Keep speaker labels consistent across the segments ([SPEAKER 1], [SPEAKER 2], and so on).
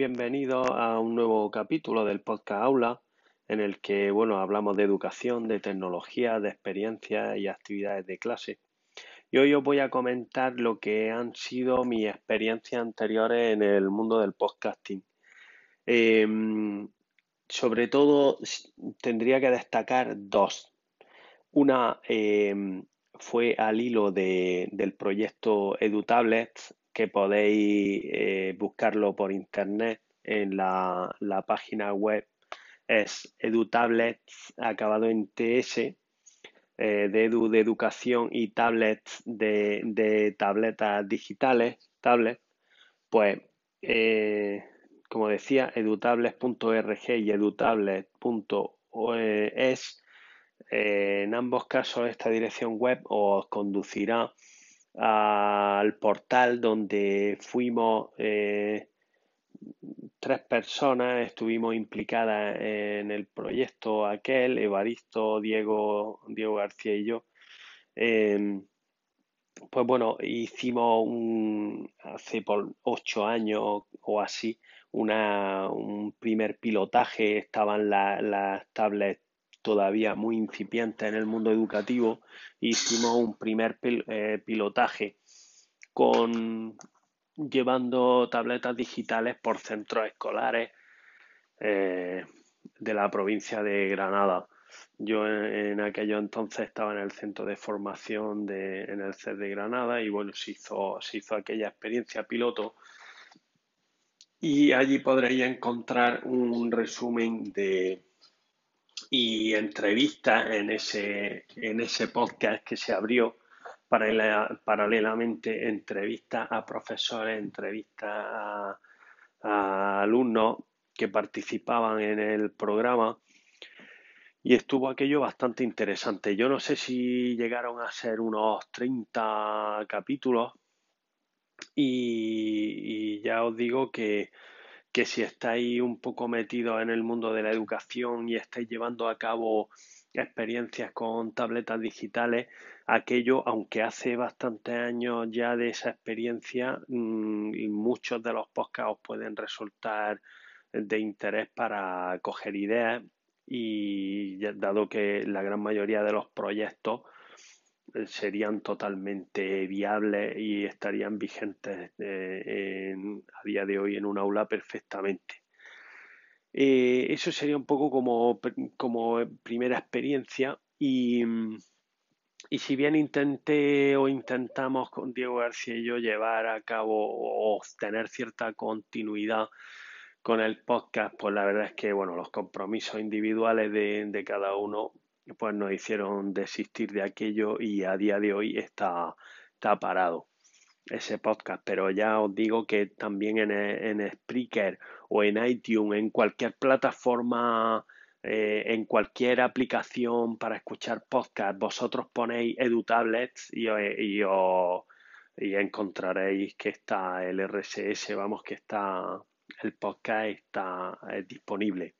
[SPEAKER 1] bienvenidos a un nuevo capítulo del podcast Aula, en el que, bueno, hablamos de educación, de tecnología, de experiencias y actividades de clase. Y hoy os voy a comentar lo que han sido mis experiencias anteriores en el mundo del podcasting. Em, sobre todo, tendría que destacar dos. Una em, fue al hilo del proyecto EduTablets, que podéis eh, buscarlo por internet en la, página web es edutablets acabado en ts eh, de edu de educación y tablets de, tabletas digitales tablets pues eh, como decía edutablets.org y edutablets.es en ambos casos esta dirección web os conducirá al portal donde fuimos eh, tres personas, estuvimos implicadas en el proyecto aquel, Evaristo, Diego, Diego García y yo. Em, pues bueno, hicimos un, hace por ocho años o así una, un primer pilotaje, estaban las tablets todavía muy incipiente en el mundo educativo, hicimos un primer eh, pilotaje con llevando tabletas digitales por centros escolares eh, de la provincia de Granada. Yo en, aquello entonces estaba en el centro de formación de, en el CED de Granada y bueno, se hizo, se hizo aquella experiencia piloto y allí podréis encontrar un resumen de, y entrevistas en ese, en ese podcast que se abrió paralelamente entrevistas a profesores, entrevistas a, alumnos que participaban en el programa y estuvo aquello bastante interesante. Yo no sé si llegaron a ser unos 30 capítulos y ya os digo que que si estáis un poco metidos en el mundo de la educación y estáis llevando a cabo experiencias con tabletas digitales, aquello, aunque hace bastantes años ya de esa experiencia, mm, muchos de los podcasts os pueden resultar de interés para coger ideas y dado que la gran mayoría de los proyectos serían totalmente viables y estarían vigentes eh, a día de hoy en un aula perfectamente. Eh, eso sería un poco como, primera experiencia y, si bien intenté o intentamos con Diego García y yo llevar a cabo o obtener cierta continuidad con el podcast, pues la verdad es que bueno, los compromisos individuales de cada uno pues nos hicieron desistir de aquello y a día de hoy está, está parado ese podcast, pero ya os digo que también en, en Spreaker o en iTunes, en cualquier plataforma, eh, en cualquier aplicación para escuchar podcast, vosotros ponéis EduTablets y, y, y encontraréis que está el RSS, vamos, que está el podcast está disponible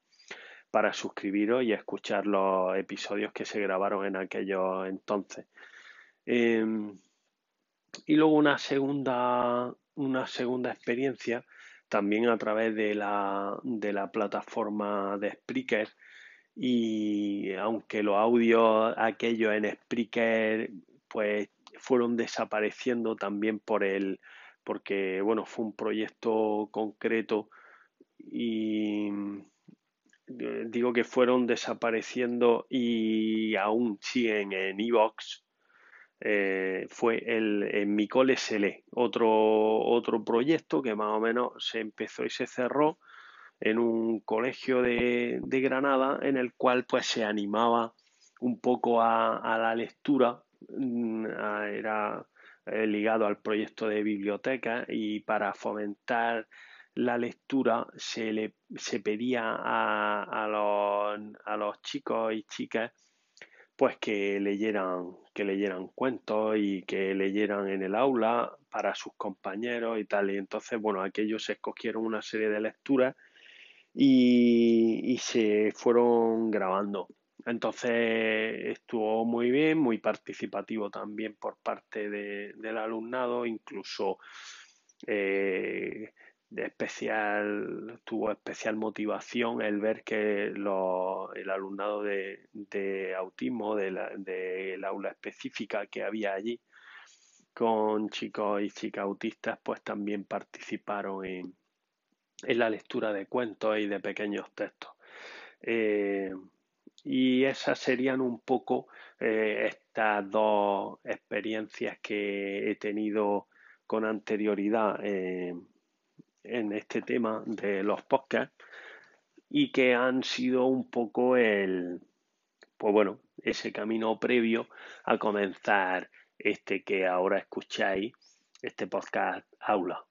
[SPEAKER 1] para suscribiros y escuchar los episodios que se grabaron en aquellos entonces. Em, y luego una segunda, una segunda experiencia también a través de la, de la plataforma de Spreaker y aunque los audios aquellos en Spreaker pues fueron desapareciendo también por el porque bueno fue un proyecto concreto y digo que fueron desapareciendo y aún siguen en Evox, eh, fue el en Micole SL, otro, otro proyecto que más o menos se empezó y se cerró en un colegio de, Granada en el cual pues se animaba un poco a, la lectura, mm, era eh, ligado al proyecto de biblioteca y para fomentar la lectura se le se pedía a, a, los, a los chicos y chicas pues que leyeran que leyeran cuentos y que leyeran en el aula para sus compañeros y tal. Y entonces bueno aquellos escogieron una serie de lecturas y, y se fueron grabando. Entonces estuvo muy bien muy participativo también por parte de, del alumnado incluso eh, tuvo especial motivación el ver que el alumnado de, autismo del de aula específica que había allí con chicos y chicas autistas pues también participaron en, la lectura de cuentos y de pequeños textos. Eh, y esas serían un poco eh, estas dos experiencias que he tenido con anterioridad eh, en este tema de los podcasts y que han sido un poco el, pues bueno, ese camino previo a comenzar este que ahora escucháis, este podcast aula.